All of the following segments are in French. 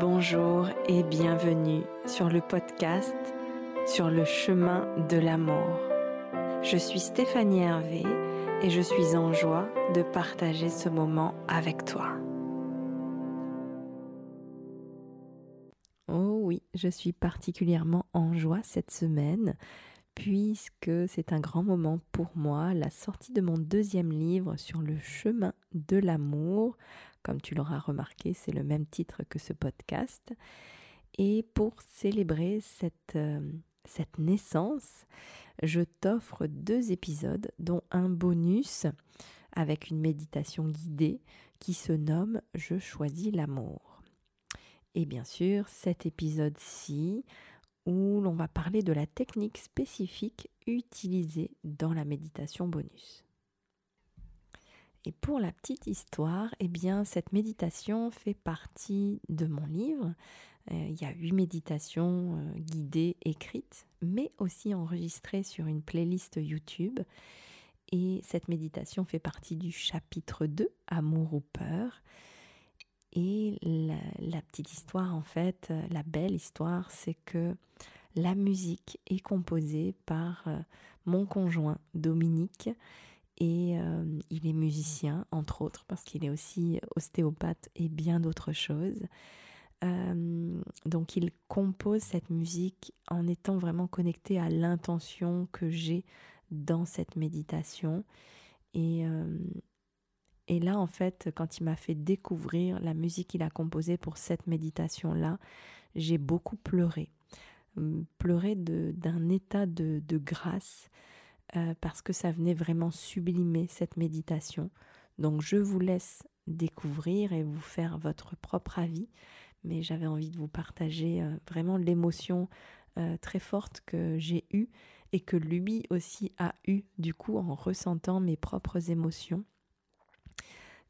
Bonjour et bienvenue sur le podcast Sur le chemin de l'amour. Je suis Stéphanie Hervé et je suis en joie de partager ce moment avec toi. Oh oui, je suis particulièrement en joie cette semaine puisque c'est un grand moment pour moi, la sortie de mon deuxième livre sur le chemin de l'amour. Comme tu l'auras remarqué, c'est le même titre que ce podcast. Et pour célébrer cette, euh, cette naissance, je t'offre deux épisodes, dont un bonus avec une méditation guidée qui se nomme Je choisis l'amour. Et bien sûr, cet épisode-ci où l'on va parler de la technique spécifique utilisée dans la méditation bonus. Et pour la petite histoire, eh bien, cette méditation fait partie de mon livre. Euh, il y a huit méditations euh, guidées, écrites, mais aussi enregistrées sur une playlist YouTube. Et cette méditation fait partie du chapitre 2, Amour ou peur. Et la, petite histoire, en fait, euh, la belle histoire, c'est que la musique est composée par mon conjoint Dominique et euh, il est musicien, entre autres, parce qu'il est aussi ostéopathe et bien d'autres choses. donc il compose cette musique en étant vraiment connecté à l'intention que j'ai dans cette méditation. Et, et là, en fait, quand il m'a fait découvrir la musique qu'il a composée pour cette méditation-là, j'ai beaucoup pleuré. Hum, pleuré d'un état de, grâce euh, parce que ça venait vraiment sublimer cette méditation. Donc je vous laisse découvrir et vous faire votre propre avis, mais j'avais envie de vous partager euh, vraiment l'émotion euh, très forte que j'ai eue et que lui aussi a eue du coup en ressentant mes propres émotions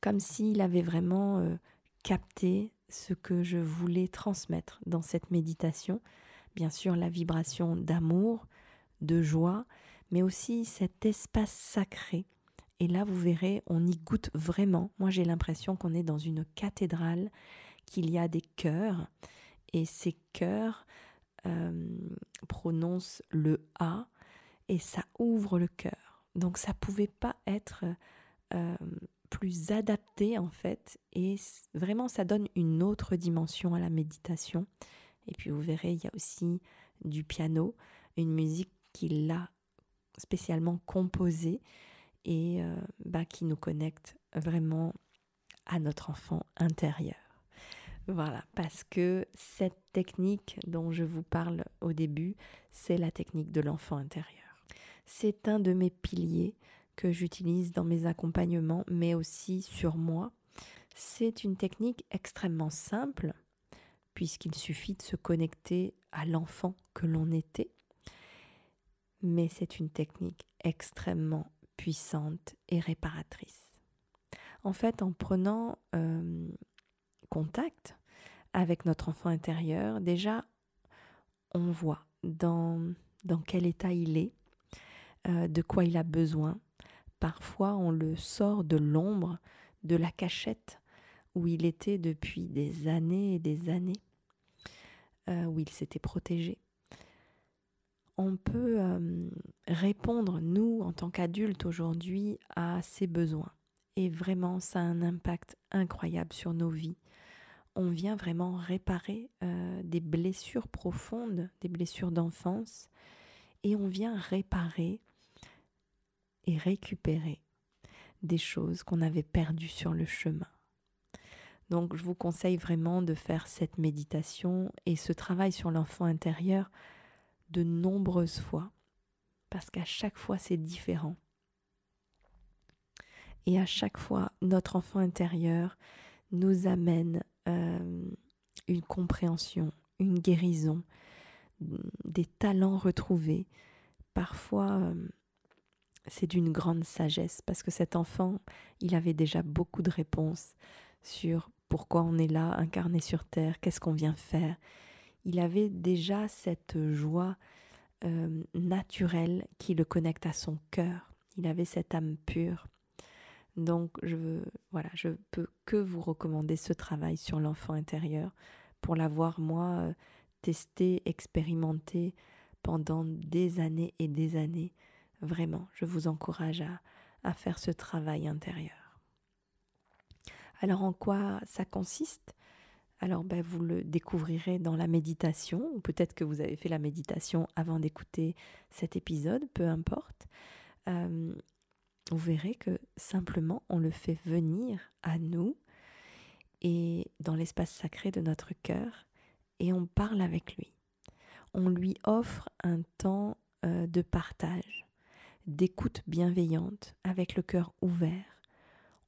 comme s'il avait vraiment capté ce que je voulais transmettre dans cette méditation. Bien sûr, la vibration d'amour, de joie, mais aussi cet espace sacré. Et là, vous verrez, on y goûte vraiment. Moi, j'ai l'impression qu'on est dans une cathédrale, qu'il y a des cœurs, et ces cœurs euh, prononcent le A, et ça ouvre le cœur. Donc, ça pouvait pas être euh, plus adapté en fait et vraiment ça donne une autre dimension à la méditation. Et puis vous verrez, il y a aussi du piano, une musique qu'il a spécialement composée et euh, bah, qui nous connecte vraiment à notre enfant intérieur. Voilà, parce que cette technique dont je vous parle au début, c'est la technique de l'enfant intérieur. C'est un de mes piliers que j'utilise dans mes accompagnements, mais aussi sur moi. C'est une technique extrêmement simple, puisqu'il suffit de se connecter à l'enfant que l'on était, mais c'est une technique extrêmement puissante et réparatrice. En fait, en prenant euh, contact avec notre enfant intérieur, déjà, on voit dans, dans quel état il est, euh, de quoi il a besoin, Parfois, on le sort de l'ombre, de la cachette où il était depuis des années et des années, euh, où il s'était protégé. On peut répondre, nous, en tant qu'adultes aujourd'hui, à ses besoins. Et vraiment, ça a un impact incroyable sur nos vies. On vient vraiment réparer des blessures profondes, des blessures d'enfance, et on vient réparer et récupérer des choses qu'on avait perdues sur le chemin. Donc je vous conseille vraiment de faire cette méditation et ce travail sur l'enfant intérieur de nombreuses fois, parce qu'à chaque fois c'est différent. Et à chaque fois, notre enfant intérieur nous amène euh, une compréhension, une guérison, des talents retrouvés, parfois euh, c'est d'une grande sagesse parce que cet enfant, il avait déjà beaucoup de réponses sur pourquoi on est là, incarné sur Terre, qu'est-ce qu'on vient faire. Il avait déjà cette joie euh, naturelle qui le connecte à son cœur. Il avait cette âme pure. Donc je voilà, je peux que vous recommander ce travail sur l'enfant intérieur pour l'avoir, moi, testé, expérimenté pendant des années et des années. Vraiment, je vous encourage à faire ce travail intérieur. Alors en quoi ça consiste? Alors ben, vous le découvrirez dans la méditation, ou peut-être que vous avez fait la méditation avant d'écouter cet épisode, peu importe. Vous verrez que simplement on le fait venir à nous et dans l'espace sacré de notre cœur et on parle avec lui. On lui offre un temps euh, de partage, d'écoute bienveillante avec le cœur ouvert.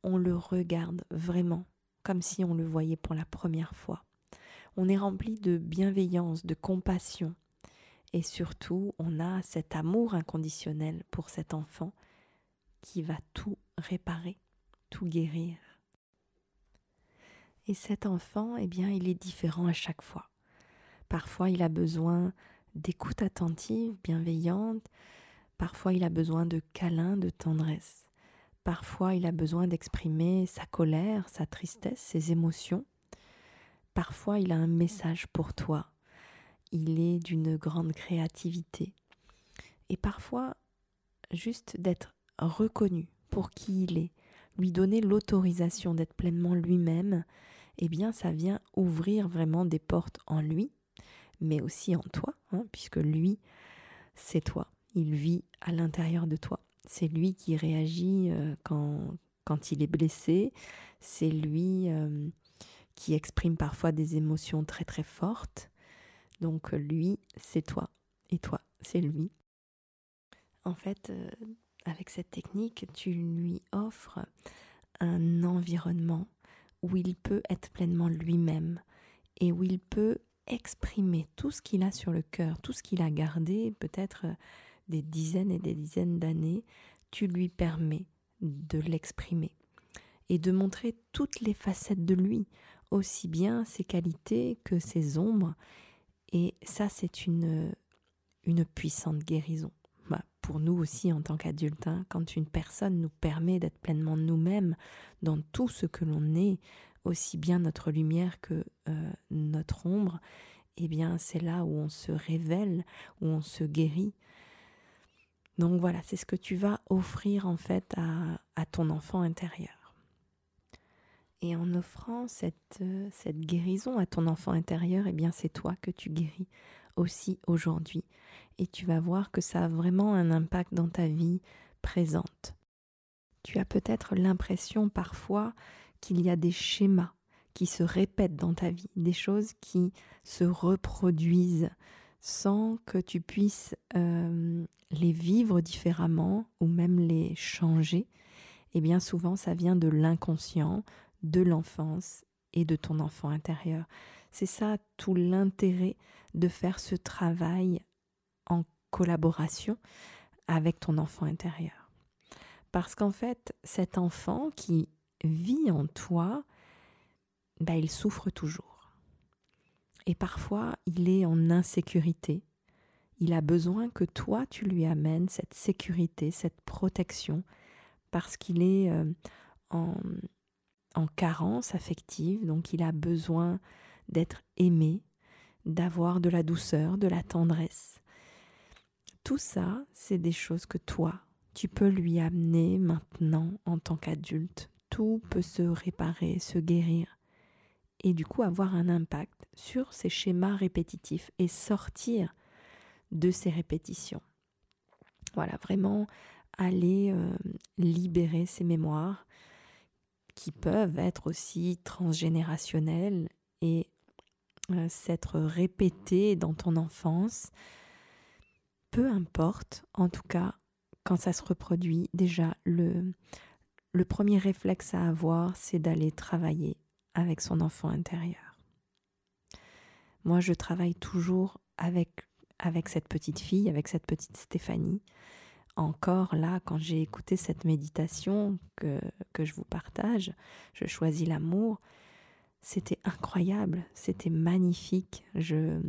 On le regarde vraiment comme si on le voyait pour la première fois. On est rempli de bienveillance, de compassion, et surtout on a cet amour inconditionnel pour cet enfant qui va tout réparer, tout guérir. Et cet enfant, eh bien, il est différent à chaque fois. Parfois, il a besoin d'écoute attentive, bienveillante. Parfois, il a besoin de câlins, de tendresse. Parfois, il a besoin d'exprimer sa colère, sa tristesse, ses émotions. Parfois, il a un message pour toi. Il est d'une grande créativité. Et parfois, juste d'être reconnu pour qui il est, lui donner l'autorisation d'être pleinement lui-même, eh bien, ça vient ouvrir vraiment des portes en lui, mais aussi en toi, hein, puisque lui, c'est toi. Il vit à l'intérieur de toi. C'est lui qui réagit euh, quand, quand il est blessé. C'est lui euh, qui exprime parfois des émotions très très fortes. Donc lui, c'est toi. Et toi, c'est lui. En fait, euh, avec cette technique, tu lui offres un environnement où il peut être pleinement lui-même et où il peut exprimer tout ce qu'il a sur le cœur, tout ce qu'il a gardé, peut-être des dizaines et des dizaines d'années, tu lui permets de l'exprimer et de montrer toutes les facettes de lui, aussi bien ses qualités que ses ombres. Et ça, c'est une, une puissante guérison. Bah, pour nous aussi en tant qu'adultes, hein, quand une personne nous permet d'être pleinement nous-mêmes dans tout ce que l'on est, aussi bien notre lumière que euh, notre ombre, eh bien c'est là où on se révèle, où on se guérit, donc voilà, c'est ce que tu vas offrir en fait à, ton enfant intérieur. Et en offrant cette, cette guérison à ton enfant intérieur, eh bien c'est toi que tu guéris aussi aujourd'hui. Et tu vas voir que ça a vraiment un impact dans ta vie présente. Tu as peut-être l'impression parfois qu'il y a des schémas qui se répètent dans ta vie, des choses qui se reproduisent sans que tu puisses euh, les vivre différemment ou même les changer, et eh bien souvent ça vient de l'inconscient, de l'enfance et de ton enfant intérieur. C'est ça tout l'intérêt de faire ce travail en collaboration avec ton enfant intérieur. Parce qu'en fait, cet enfant qui vit en toi, bah, il souffre toujours. Et parfois, il est en insécurité. Il a besoin que toi, tu lui amènes cette sécurité, cette protection, parce qu'il est euh, en, en carence affective, donc il a besoin d'être aimé, d'avoir de la douceur, de la tendresse. Tout ça, c'est des choses que toi, tu peux lui amener maintenant en tant qu'adulte. Tout peut se réparer, se guérir et du coup avoir un impact sur ces schémas répétitifs et sortir de ces répétitions. Voilà, vraiment aller euh, libérer ces mémoires qui peuvent être aussi transgénérationnelles et euh, s'être répétées dans ton enfance. Peu importe, en tout cas, quand ça se reproduit, déjà le, le premier réflexe à avoir, c'est d'aller travailler avec son enfant intérieur. Moi, je travaille toujours avec, avec cette petite fille, avec cette petite Stéphanie. Encore là, quand j'ai écouté cette méditation que, que je vous partage, je choisis l'amour, c'était incroyable, c'était magnifique. Je,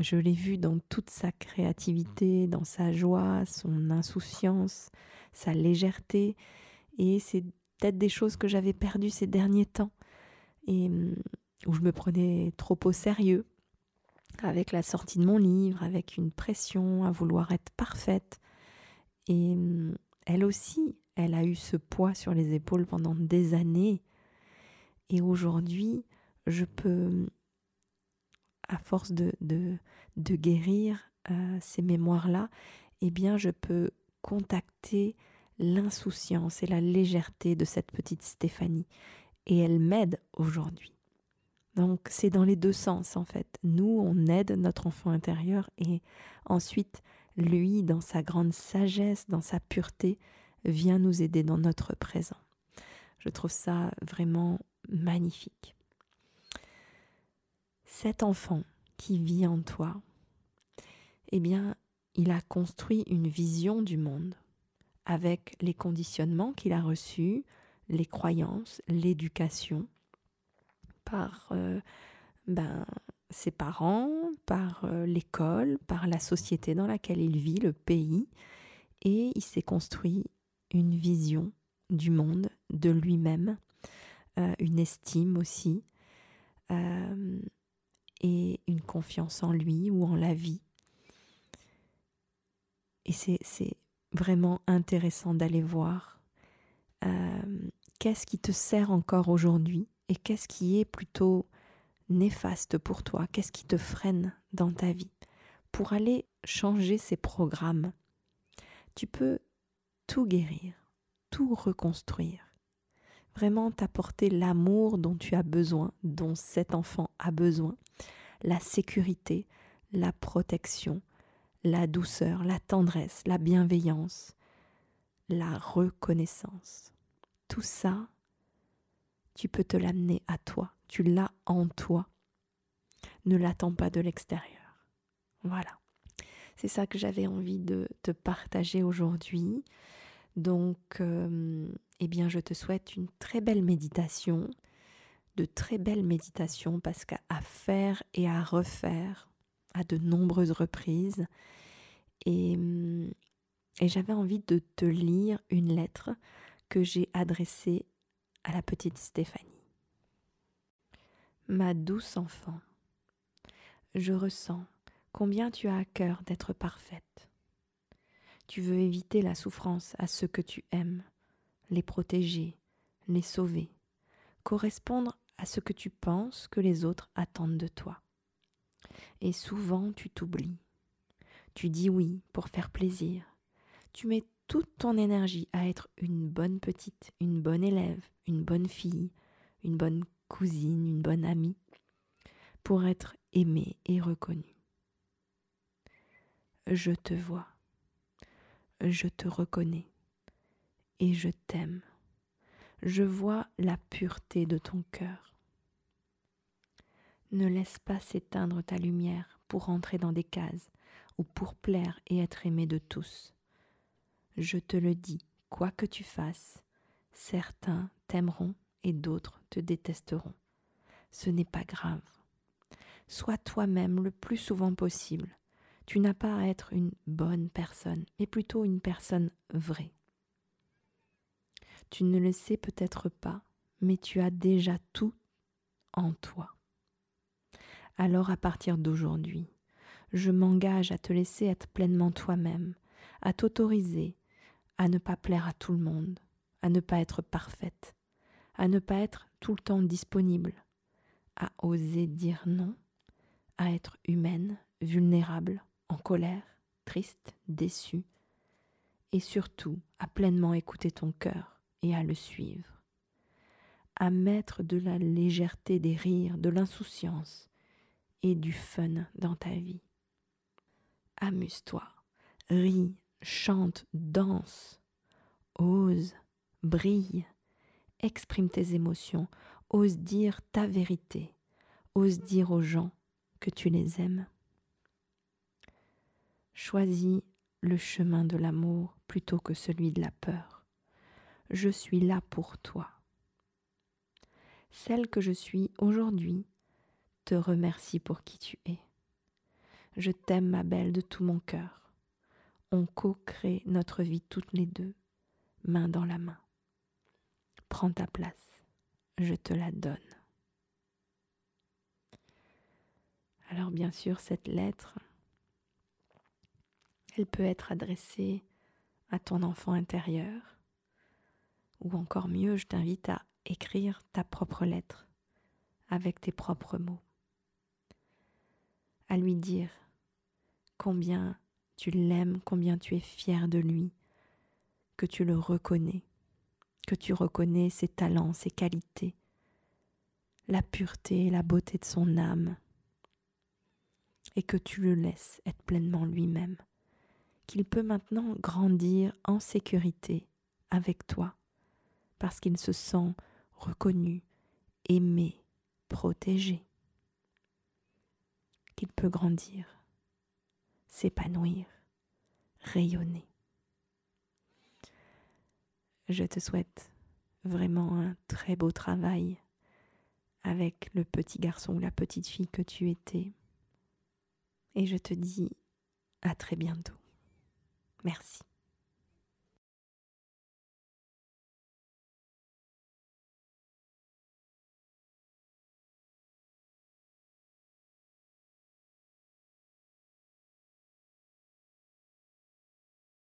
je l'ai vu dans toute sa créativité, dans sa joie, son insouciance, sa légèreté. Et c'est peut-être des choses que j'avais perdues ces derniers temps. Hum, où je me prenais trop au sérieux, avec la sortie de mon livre, avec une pression à vouloir être parfaite. Et hum, elle aussi, elle a eu ce poids sur les épaules pendant des années. Et aujourd'hui, je peux, à force de, de, de guérir euh, ces mémoires-là, eh bien, je peux contacter l'insouciance et la légèreté de cette petite Stéphanie. Et elle m'aide aujourd'hui. Donc c'est dans les deux sens en fait. Nous, on aide notre enfant intérieur et ensuite, lui, dans sa grande sagesse, dans sa pureté, vient nous aider dans notre présent. Je trouve ça vraiment magnifique. Cet enfant qui vit en toi, eh bien, il a construit une vision du monde avec les conditionnements qu'il a reçus, les croyances, l'éducation, par euh, ben, ses parents, par euh, l'école, par la société dans laquelle il vit, le pays, et il s'est construit une vision du monde, de lui-même, euh, une estime aussi, et une confiance en lui ou en la vie. Et c'est vraiment intéressant d'aller voir qu'est-ce qui te sert encore aujourd'hui et qu'est-ce qui est plutôt néfaste pour toi, qu'est-ce qui te freine dans ta vie, pour aller changer ces programmes. Tu peux tout guérir, tout reconstruire, vraiment t'apporter l'amour dont tu as besoin, dont cet enfant a besoin, la sécurité, la protection, la douceur, la tendresse, la bienveillance, la reconnaissance. Tout ça, tu peux te l'amener à toi. Tu l'as en toi. Ne l'attends pas de l'extérieur. Voilà. C'est ça que j'avais envie de te partager aujourd'hui. Donc, euh, eh bien, je te souhaite une très belle méditation, de très belles méditations parce qu'à faire et à refaire à de nombreuses reprises. Et, et j'avais envie de te lire une lettre que j'ai adressée à la petite Stéphanie. Ma douce enfant, je ressens combien tu as à cœur d'être parfaite. Tu veux éviter la souffrance à ceux que tu aimes, les protéger, les sauver, correspondre à ce que tu penses que les autres attendent de toi. Et souvent tu t'oublies. Tu dis oui pour faire plaisir. Tu mets toute ton énergie à être une bonne petite, une bonne élève, une bonne fille, une bonne cousine, une bonne amie, pour être aimée et reconnue. Je te vois, je te reconnais et je t'aime. Je vois la pureté de ton cœur. Ne laisse pas s'éteindre ta lumière pour entrer dans des cases ou pour plaire et être aimé de tous. Je te le dis, quoi que tu fasses, certains t'aimeront et d'autres te détesteront. Ce n'est pas grave. Sois toi-même le plus souvent possible. Tu n'as pas à être une bonne personne, mais plutôt une personne vraie. Tu ne le sais peut-être pas, mais tu as déjà tout en toi. Alors à partir d'aujourd'hui, je m'engage à te laisser être pleinement toi-même, à t'autoriser à ne pas plaire à tout le monde, à ne pas être parfaite, à ne pas être tout le temps disponible, à oser dire non, à être humaine, vulnérable, en colère, triste, déçue, et surtout à pleinement écouter ton cœur et à le suivre, à mettre de la légèreté des rires, de l'insouciance et du fun dans ta vie. Amuse-toi, ris, chante, danse, ose, brille, exprime tes émotions, ose dire ta vérité, ose dire aux gens que tu les aimes. Choisis le chemin de l'amour plutôt que celui de la peur. Je suis là pour toi. Celle que je suis aujourd'hui te remercie pour qui tu es. Je t'aime, ma belle, de tout mon cœur on co-crée notre vie toutes les deux, main dans la main. Prends ta place, je te la donne. Alors bien sûr, cette lettre, elle peut être adressée à ton enfant intérieur, ou encore mieux, je t'invite à écrire ta propre lettre avec tes propres mots, à lui dire combien tu combien tu es fier de lui, que tu le reconnais, que tu reconnais ses talents, ses qualités, la pureté et la beauté de son âme, et que tu le laisses être pleinement lui-même, qu'il peut maintenant grandir en sécurité avec toi, parce qu'il se sent reconnu, aimé, protégé, qu'il peut grandir, s'épanouir, rayonner. Je te souhaite vraiment un très beau travail avec le petit garçon ou la petite fille que tu étais. Et je te dis à très bientôt. Merci.